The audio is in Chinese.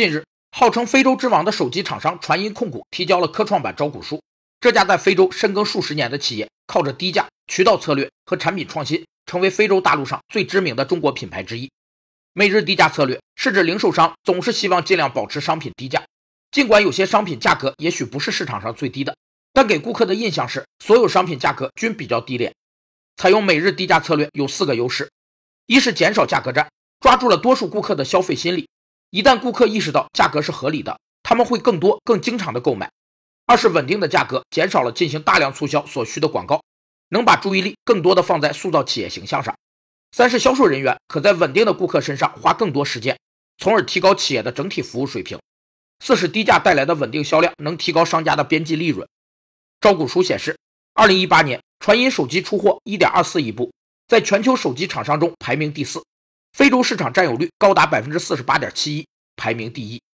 近日，号称非洲之王的手机厂商传音控股提交了科创板招股书。这家在非洲深耕数十年的企业，靠着低价、渠道策略和产品创新，成为非洲大陆上最知名的中国品牌之一。每日低价策略是指零售商总是希望尽量保持商品低价，尽管有些商品价格也许不是市场上最低的，但给顾客的印象是所有商品价格均比较低廉。采用每日低价策略有四个优势：一是减少价格战，抓住了多数顾客的消费心理。一旦顾客意识到价格是合理的，他们会更多、更经常的购买。二是稳定的价格，减少了进行大量促销所需的广告，能把注意力更多的放在塑造企业形象上。三是销售人员可在稳定的顾客身上花更多时间，从而提高企业的整体服务水平。四是低价带来的稳定销量，能提高商家的边际利润。招股书显示，二零一八年传音手机出货一点二四亿部，在全球手机厂商中排名第四。非洲市场占有率高达百分之四十八点七一，排名第一。